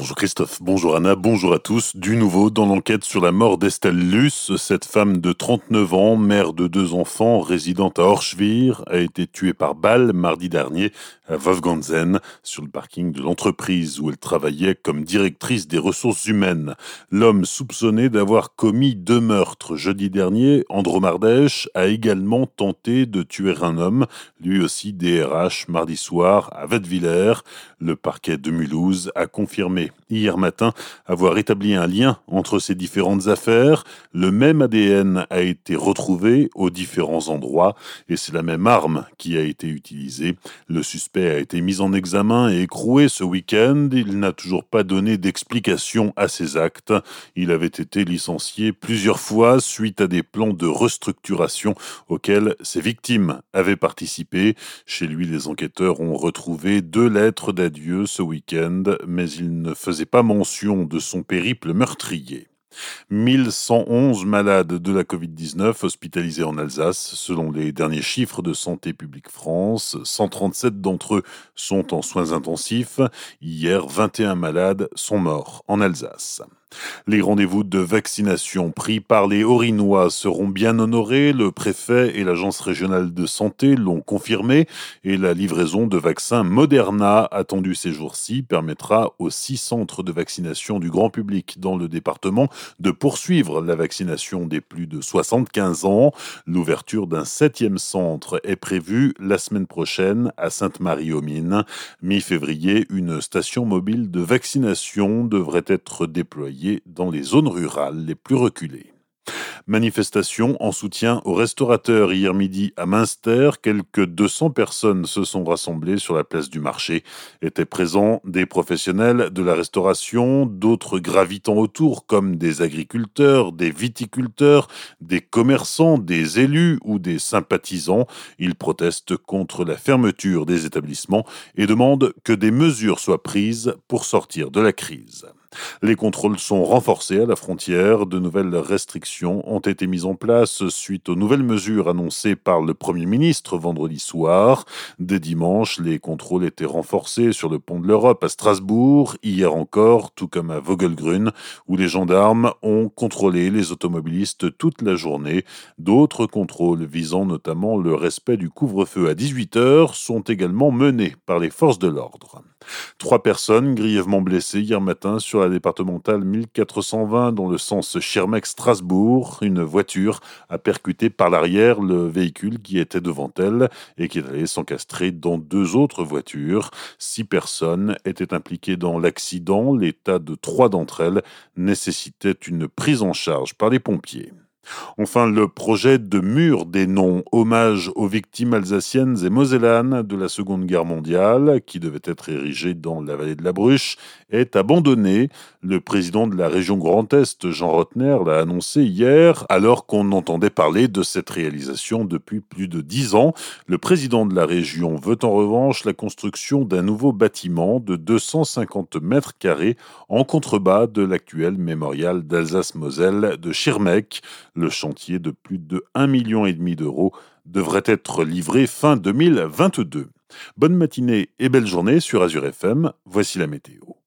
Bonjour Christophe, bonjour Anna, bonjour à tous. Du nouveau dans l'enquête sur la mort d'Estelle Luce, cette femme de 39 ans, mère de deux enfants, résidente à Orschwir, a été tuée par balle mardi dernier à Wolfganzen, sur le parking de l'entreprise où elle travaillait comme directrice des ressources humaines. L'homme soupçonné d'avoir commis deux meurtres jeudi dernier, Andromardèche, a également tenté de tuer un homme, lui aussi DRH, mardi soir à Wettwiller. Le parquet de Mulhouse a confirmé hier matin avoir établi un lien entre ces différentes affaires. Le même ADN a été retrouvé aux différents endroits et c'est la même arme qui a été utilisée. Le suspect a été mis en examen et écroué ce week-end. Il n'a toujours pas donné d'explication à ses actes. Il avait été licencié plusieurs fois suite à des plans de restructuration auxquels ses victimes avaient participé. Chez lui, les enquêteurs ont retrouvé deux lettres d'adieu ce week-end, mais il ne faisait pas mention de son périple meurtrier. 1111 malades de la Covid-19 hospitalisés en Alsace, selon les derniers chiffres de Santé publique France. 137 d'entre eux sont en soins intensifs. Hier, 21 malades sont morts en Alsace. Les rendez-vous de vaccination pris par les Orinois seront bien honorés. Le préfet et l'agence régionale de santé l'ont confirmé et la livraison de vaccins Moderna attendue ces jours-ci permettra aux six centres de vaccination du grand public dans le département de poursuivre la vaccination des plus de 75 ans. L'ouverture d'un septième centre est prévue la semaine prochaine à Sainte-Marie-aux-Mines. Mi-février, une station mobile de vaccination devrait être déployée dans les zones rurales les plus reculées. Manifestation en soutien aux restaurateurs hier midi à Münster. Quelques 200 personnes se sont rassemblées sur la place du marché. Étaient présents des professionnels de la restauration, d'autres gravitant autour comme des agriculteurs, des viticulteurs, des commerçants, des élus ou des sympathisants. Ils protestent contre la fermeture des établissements et demandent que des mesures soient prises pour sortir de la crise. Les contrôles sont renforcés à la frontière. De nouvelles restrictions ont été mises en place suite aux nouvelles mesures annoncées par le Premier ministre vendredi soir. Dès dimanche, les contrôles étaient renforcés sur le pont de l'Europe à Strasbourg, hier encore, tout comme à Vogelgrün, où les gendarmes ont contrôlé les automobilistes toute la journée. D'autres contrôles visant notamment le respect du couvre-feu à 18 heures sont également menés par les forces de l'ordre. Trois personnes grièvement blessées hier matin sur la départementale 1420 dans le sens Schirmeck-Strasbourg. Une voiture a percuté par l'arrière le véhicule qui était devant elle et qui allait s'encastrer dans deux autres voitures. Six personnes étaient impliquées dans l'accident. L'état de trois d'entre elles nécessitait une prise en charge par les pompiers. Enfin, le projet de mur des noms, hommage aux victimes alsaciennes et mosellanes de la Seconde Guerre mondiale, qui devait être érigé dans la vallée de la Bruche, est abandonné. Le président de la région Grand Est, Jean Rotner, l'a annoncé hier, alors qu'on entendait parler de cette réalisation depuis plus de dix ans. Le président de la région veut en revanche la construction d'un nouveau bâtiment de 250 mètres carrés en contrebas de l'actuel mémorial d'Alsace-Moselle de Schirmeck. Le chantier de plus de 1,5 million d'euros devrait être livré fin 2022. Bonne matinée et belle journée sur Azure FM. Voici la météo.